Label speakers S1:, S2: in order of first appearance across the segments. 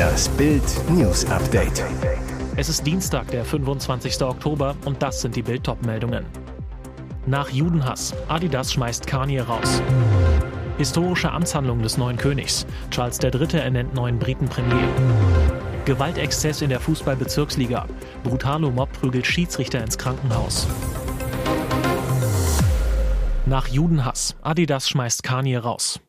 S1: Das Bild News Update.
S2: Es ist Dienstag, der 25. Oktober und das sind die Bild meldungen Nach Judenhass. Adidas schmeißt Kanye raus. Historische Amtshandlung des neuen Königs. Charles III. ernennt neuen Britenpremier. Gewaltexzess in der Fußballbezirksliga. Brutalo Mob prügelt Schiedsrichter ins Krankenhaus. Nach Judenhass. Adidas schmeißt Kanye raus.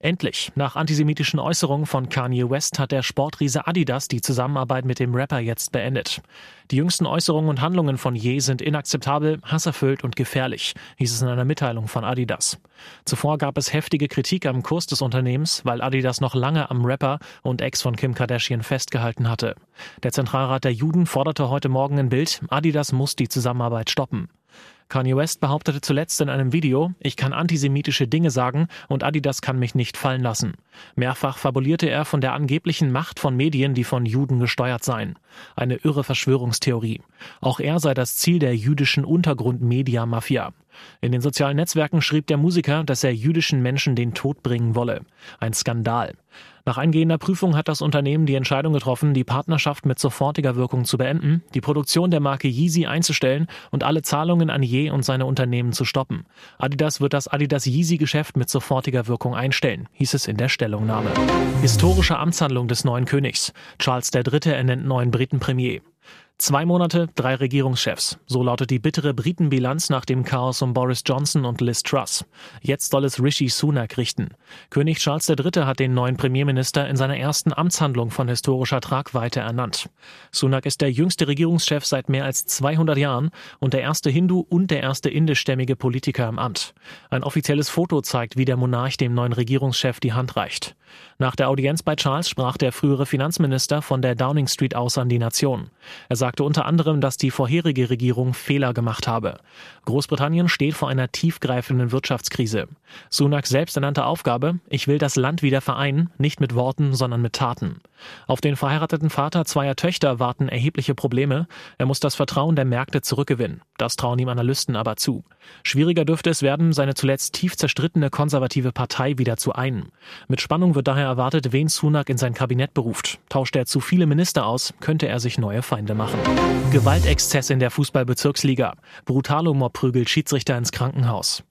S2: Endlich, nach antisemitischen Äußerungen von Kanye West hat der Sportriese Adidas die Zusammenarbeit mit dem Rapper jetzt beendet. Die jüngsten Äußerungen und Handlungen von Ye sind inakzeptabel, hasserfüllt und gefährlich, hieß es in einer Mitteilung von Adidas. Zuvor gab es heftige Kritik am Kurs des Unternehmens, weil Adidas noch lange am Rapper und Ex von Kim Kardashian festgehalten hatte. Der Zentralrat der Juden forderte heute Morgen in Bild, Adidas muss die Zusammenarbeit stoppen. Kanye West behauptete zuletzt in einem Video, ich kann antisemitische Dinge sagen und Adidas kann mich nicht fallen lassen. Mehrfach fabulierte er von der angeblichen Macht von Medien, die von Juden gesteuert seien. Eine irre Verschwörungstheorie. Auch er sei das Ziel der jüdischen Untergrund-Media-Mafia. In den sozialen Netzwerken schrieb der Musiker, dass er jüdischen Menschen den Tod bringen wolle. Ein Skandal. Nach eingehender Prüfung hat das Unternehmen die Entscheidung getroffen, die Partnerschaft mit sofortiger Wirkung zu beenden, die Produktion der Marke Yeezy einzustellen und alle Zahlungen an Ye und seine Unternehmen zu stoppen. Adidas wird das Adidas Yeezy-Geschäft mit sofortiger Wirkung einstellen, hieß es in der Stellungnahme. Historische Amtshandlung des neuen Königs. Charles III. ernennt neuen Britenpremier. Zwei Monate, drei Regierungschefs. So lautet die bittere Britenbilanz nach dem Chaos um Boris Johnson und Liz Truss. Jetzt soll es Rishi Sunak richten. König Charles III. hat den neuen Premierminister in seiner ersten Amtshandlung von historischer Tragweite ernannt. Sunak ist der jüngste Regierungschef seit mehr als 200 Jahren und der erste Hindu und der erste indischstämmige Politiker im Amt. Ein offizielles Foto zeigt, wie der Monarch dem neuen Regierungschef die Hand reicht. Nach der Audienz bei Charles sprach der frühere Finanzminister von der Downing Street aus an die Nation. Er sagte unter anderem, dass die vorherige Regierung Fehler gemacht habe. Großbritannien steht vor einer tiefgreifenden Wirtschaftskrise. Sunak selbst ernannte Aufgabe, ich will das Land wieder vereinen, nicht mit Worten, sondern mit Taten. Auf den verheirateten Vater zweier Töchter warten erhebliche Probleme. Er muss das Vertrauen der Märkte zurückgewinnen. Das trauen ihm Analysten aber zu. Schwieriger dürfte es werden, seine zuletzt tief zerstrittene konservative Partei wieder zu einen. Mit Spannung wird daher erwartet, wen Sunak in sein Kabinett beruft. Tauscht er zu viele Minister aus, könnte er sich neue Feinde machen. Gewaltexzess in der Fußballbezirksliga. Brutalo Mob prügelt Schiedsrichter ins Krankenhaus.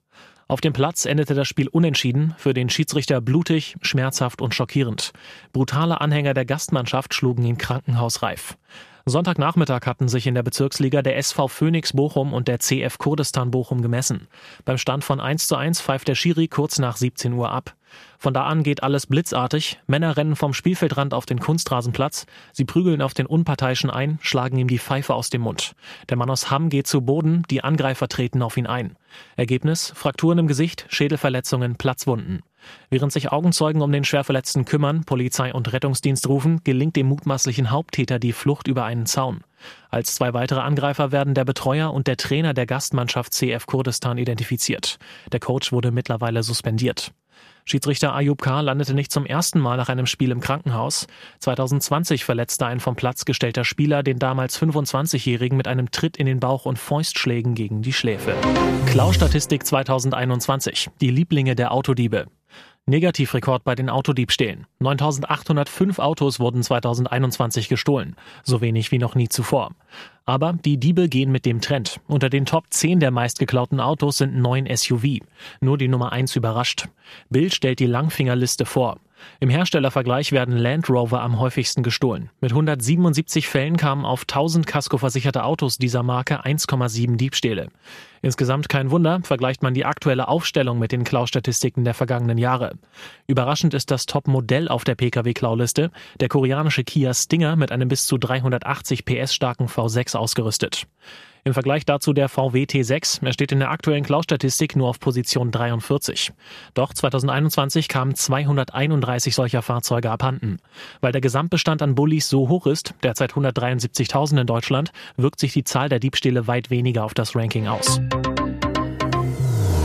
S2: Auf dem Platz endete das Spiel unentschieden, für den Schiedsrichter blutig, schmerzhaft und schockierend. Brutale Anhänger der Gastmannschaft schlugen ihn krankenhausreif. Sonntagnachmittag hatten sich in der Bezirksliga der SV Phoenix Bochum und der CF Kurdistan Bochum gemessen. Beim Stand von 1 zu 1 pfeift der Schiri kurz nach 17 Uhr ab. Von da an geht alles blitzartig. Männer rennen vom Spielfeldrand auf den Kunstrasenplatz. Sie prügeln auf den Unparteiischen ein, schlagen ihm die Pfeife aus dem Mund. Der Mann aus Hamm geht zu Boden, die Angreifer treten auf ihn ein. Ergebnis: Frakturen im Gesicht, Schädelverletzungen, Platzwunden. Während sich Augenzeugen um den Schwerverletzten kümmern, Polizei und Rettungsdienst rufen, gelingt dem mutmaßlichen Haupttäter die Flucht über einen Zaun. Als zwei weitere Angreifer werden der Betreuer und der Trainer der Gastmannschaft CF Kurdistan identifiziert. Der Coach wurde mittlerweile suspendiert. Schiedsrichter Ayub K. landete nicht zum ersten Mal nach einem Spiel im Krankenhaus. 2020 verletzte ein vom Platz gestellter Spieler den damals 25-Jährigen mit einem Tritt in den Bauch und Fäustschlägen gegen die Schläfe. Klaustatistik 2021. Die Lieblinge der Autodiebe. Negativrekord bei den Autodiebstählen. 9805 Autos wurden 2021 gestohlen, so wenig wie noch nie zuvor. Aber die Diebe gehen mit dem Trend. Unter den Top 10 der meistgeklauten Autos sind neun SUV. Nur die Nummer 1 überrascht. Bild stellt die Langfingerliste vor. Im Herstellervergleich werden Land Rover am häufigsten gestohlen. Mit 177 Fällen kamen auf 1000 Casco-versicherte Autos dieser Marke 1,7 Diebstähle. Insgesamt kein Wunder, vergleicht man die aktuelle Aufstellung mit den Klaustatistiken der vergangenen Jahre. Überraschend ist das Top-Modell auf der Pkw-Klauliste, der koreanische Kia Stinger mit einem bis zu 380 PS starken V6 ausgerüstet. Im Vergleich dazu der VW T6. Er steht in der aktuellen Cloud-Statistik nur auf Position 43. Doch 2021 kamen 231 solcher Fahrzeuge abhanden. Weil der Gesamtbestand an Bullis so hoch ist, derzeit 173.000 in Deutschland, wirkt sich die Zahl der Diebstähle weit weniger auf das Ranking aus.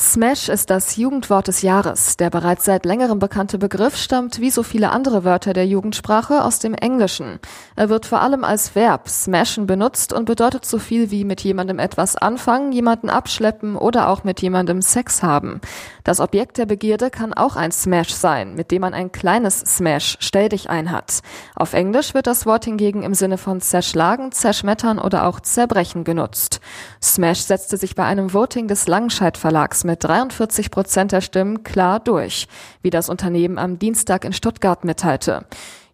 S3: Smash ist das Jugendwort des Jahres. Der bereits seit längerem bekannte Begriff stammt wie so viele andere Wörter der Jugendsprache aus dem Englischen. Er wird vor allem als Verb smashen benutzt und bedeutet so viel wie mit jemandem etwas anfangen, jemanden abschleppen oder auch mit jemandem Sex haben. Das Objekt der Begierde kann auch ein Smash sein, mit dem man ein kleines Smash, stell dich ein hat. Auf Englisch wird das Wort hingegen im Sinne von zerschlagen, zerschmettern oder auch zerbrechen genutzt. Smash setzte sich bei einem Voting des Langenscheidt Verlags mit 43 Prozent der Stimmen klar durch, wie das Unternehmen am Dienstag in Stuttgart mitteilte.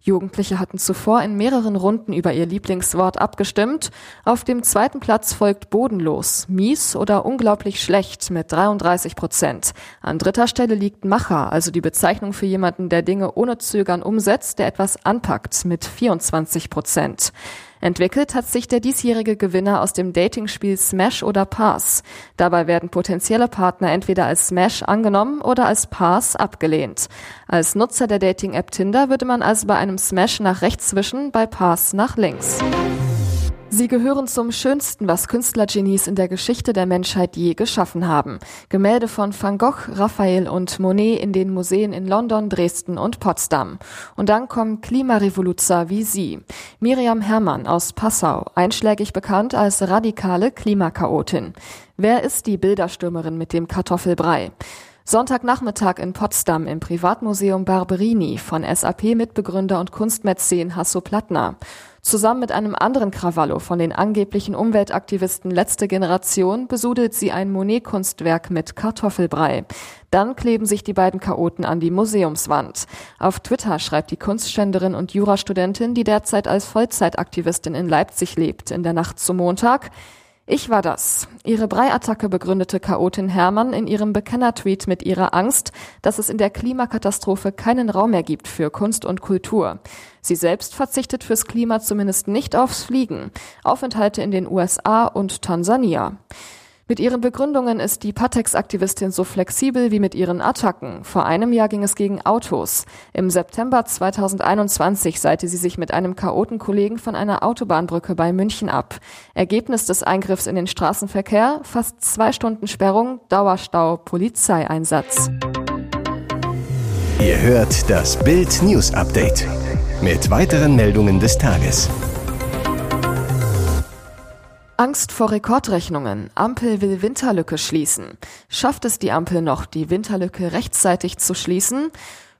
S3: Jugendliche hatten zuvor in mehreren Runden über ihr Lieblingswort abgestimmt. Auf dem zweiten Platz folgt bodenlos, mies oder unglaublich schlecht mit 33 Prozent. An dritter Stelle liegt Macher, also die Bezeichnung für jemanden, der Dinge ohne Zögern umsetzt, der etwas anpackt mit 24 Prozent. Entwickelt hat sich der diesjährige Gewinner aus dem Datingspiel Smash oder Pass. Dabei werden potenzielle Partner entweder als Smash angenommen oder als Pass abgelehnt. Als Nutzer der Dating-App Tinder würde man also bei einem Smash nach rechts zwischen, bei Pass nach links. Sie gehören zum Schönsten, was Künstlergenies in der Geschichte der Menschheit je geschaffen haben. Gemälde von Van Gogh, Raphael und Monet in den Museen in London, Dresden und Potsdam. Und dann kommen Klimarevoluzer wie Sie. Miriam Herrmann aus Passau, einschlägig bekannt als radikale Klimakaotin. Wer ist die Bilderstürmerin mit dem Kartoffelbrei? Sonntagnachmittag in Potsdam im Privatmuseum Barberini von SAP-Mitbegründer und Kunstmäzen Hasso Plattner. Zusammen mit einem anderen Krawallo von den angeblichen Umweltaktivisten letzte Generation besudelt sie ein Monet-Kunstwerk mit Kartoffelbrei. Dann kleben sich die beiden Chaoten an die Museumswand. Auf Twitter schreibt die Kunstständerin und Jurastudentin, die derzeit als Vollzeitaktivistin in Leipzig lebt, in der Nacht zum Montag, ich war das. Ihre Breiattacke begründete Chaotin Hermann in ihrem Bekennertweet mit ihrer Angst, dass es in der Klimakatastrophe keinen Raum mehr gibt für Kunst und Kultur. Sie selbst verzichtet fürs Klima zumindest nicht aufs Fliegen. Aufenthalte in den USA und Tansania. Mit ihren Begründungen ist die Patex-Aktivistin so flexibel wie mit ihren Attacken. Vor einem Jahr ging es gegen Autos. Im September 2021 seite sie sich mit einem Chaotenkollegen von einer Autobahnbrücke bei München ab. Ergebnis des Eingriffs in den Straßenverkehr, fast zwei Stunden Sperrung, Dauerstau, Polizeieinsatz.
S1: Ihr hört das Bild News Update mit weiteren Meldungen des Tages.
S3: Angst vor Rekordrechnungen. Ampel will Winterlücke schließen. Schafft es die Ampel noch, die Winterlücke rechtzeitig zu schließen?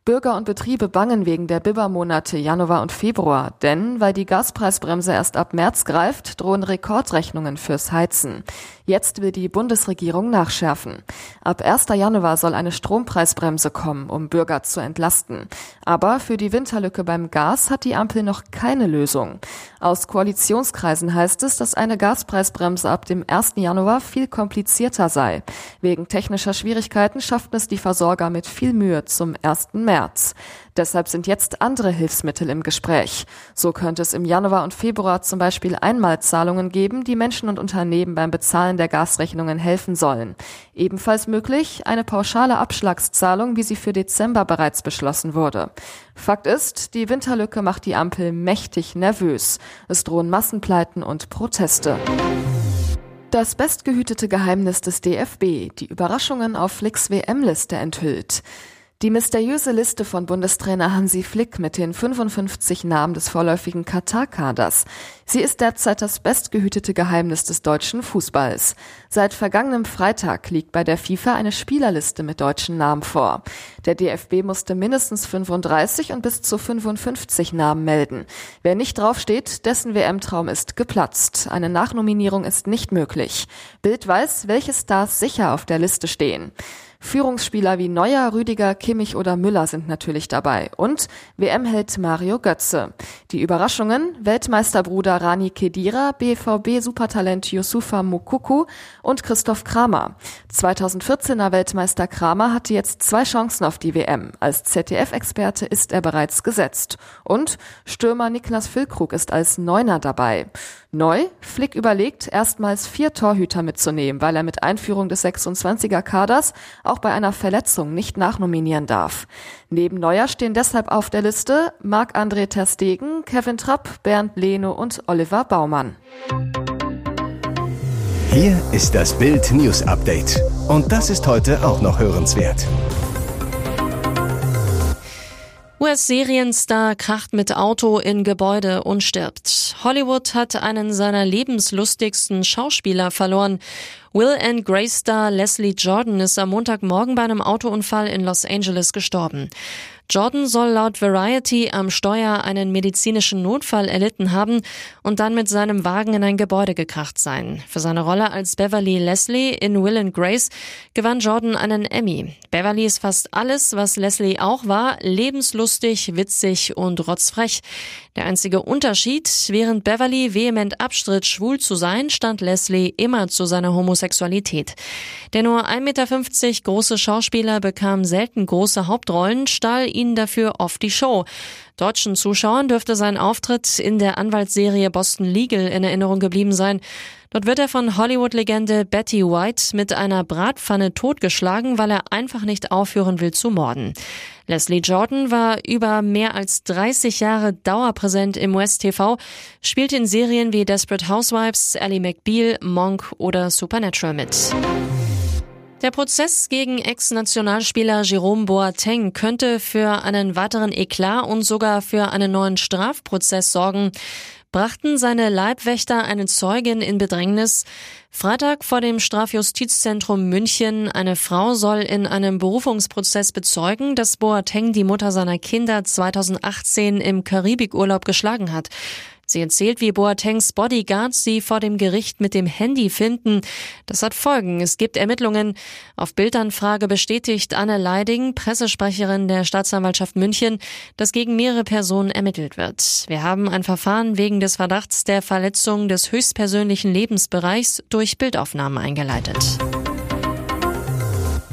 S3: Bürger und Betriebe bangen wegen der Bibermonate Januar und Februar, denn weil die Gaspreisbremse erst ab März greift, drohen Rekordrechnungen fürs Heizen. Jetzt will die Bundesregierung nachschärfen. Ab 1. Januar soll eine Strompreisbremse kommen, um Bürger zu entlasten. Aber für die Winterlücke beim Gas hat die Ampel noch keine Lösung. Aus Koalitionskreisen heißt es, dass eine Gaspreisbremse ab dem 1. Januar viel komplizierter sei. Wegen technischer Schwierigkeiten schafften es die Versorger mit viel Mühe zum 1. März. Deshalb sind jetzt andere Hilfsmittel im Gespräch. So könnte es im Januar und Februar zum Beispiel Einmalzahlungen geben, die Menschen und Unternehmen beim Bezahlen der Gasrechnungen helfen sollen. Ebenfalls möglich eine pauschale Abschlagszahlung, wie sie für Dezember bereits beschlossen wurde. Fakt ist, die Winterlücke macht die Ampel mächtig nervös. Es drohen Massenpleiten und Proteste. Das bestgehütete Geheimnis des DFB, die Überraschungen auf Flicks WM-Liste enthüllt. Die mysteriöse Liste von Bundestrainer Hansi Flick mit den 55 Namen des vorläufigen Katar-Kaders. Sie ist derzeit das bestgehütete Geheimnis des deutschen Fußballs. Seit vergangenem Freitag liegt bei der FIFA eine Spielerliste mit deutschen Namen vor. Der DFB musste mindestens 35 und bis zu 55 Namen melden. Wer nicht draufsteht, dessen WM-Traum ist geplatzt. Eine Nachnominierung ist nicht möglich. Bild weiß, welche Stars sicher auf der Liste stehen. Führungsspieler wie Neuer, Rüdiger, Kimmich oder Müller sind natürlich dabei. Und WM-Held Mario Götze. Die Überraschungen, Weltmeisterbruder Rani Kedira, BVB-Supertalent Yusufa Mukuku und Christoph Kramer. 2014er Weltmeister Kramer hatte jetzt zwei Chancen auf die WM. Als ZDF-Experte ist er bereits gesetzt. Und Stürmer Niklas Füllkrug ist als Neuner dabei. Neu, Flick überlegt, erstmals vier Torhüter mitzunehmen, weil er mit Einführung des 26er Kaders auch bei einer Verletzung nicht nachnominieren darf. Neben Neuer stehen deshalb auf der Liste Marc-André Terstegen, Kevin Trapp, Bernd Leno und Oliver Baumann.
S1: Hier ist das Bild News Update. Und das ist heute auch noch hörenswert.
S4: US-Serienstar kracht mit Auto in Gebäude und stirbt. Hollywood hat einen seiner lebenslustigsten Schauspieler verloren. Will and Grace Star Leslie Jordan ist am Montagmorgen bei einem Autounfall in Los Angeles gestorben. Jordan soll laut Variety am Steuer einen medizinischen Notfall erlitten haben und dann mit seinem Wagen in ein Gebäude gekracht sein. Für seine Rolle als Beverly Leslie in Will and Grace gewann Jordan einen Emmy. Beverly ist fast alles, was Leslie auch war, lebenslustig, witzig und rotzfrech. Der einzige Unterschied, während Beverly vehement abstritt, schwul zu sein, stand Leslie immer zu seiner Homosexualität. Der nur 1,50 Meter große Schauspieler bekam selten große Hauptrollen, stahl ihnen dafür oft die Show. Deutschen Zuschauern dürfte sein Auftritt in der Anwaltsserie Boston Legal in Erinnerung geblieben sein. Dort wird er von Hollywood-Legende Betty White mit einer Bratpfanne totgeschlagen, weil er einfach nicht aufhören will zu morden. Leslie Jordan war über mehr als 30 Jahre dauerpräsent im US-TV, spielt in Serien wie Desperate Housewives, Ellie McBeal, Monk oder Supernatural mit. Der Prozess gegen Ex-Nationalspieler Jerome Boateng könnte für einen weiteren Eklat und sogar für einen neuen Strafprozess sorgen. Brachten seine Leibwächter eine Zeugin in Bedrängnis? Freitag vor dem Strafjustizzentrum München. Eine Frau soll in einem Berufungsprozess bezeugen, dass Boateng die Mutter seiner Kinder 2018 im Karibikurlaub geschlagen hat. Sie erzählt, wie Boatengs Bodyguards sie vor dem Gericht mit dem Handy finden. Das hat Folgen. Es gibt Ermittlungen. Auf Bildanfrage bestätigt Anne Leiding, Pressesprecherin der Staatsanwaltschaft München, dass gegen mehrere Personen ermittelt wird. Wir haben ein Verfahren wegen des Verdachts der Verletzung des höchstpersönlichen Lebensbereichs durch Bildaufnahmen eingeleitet.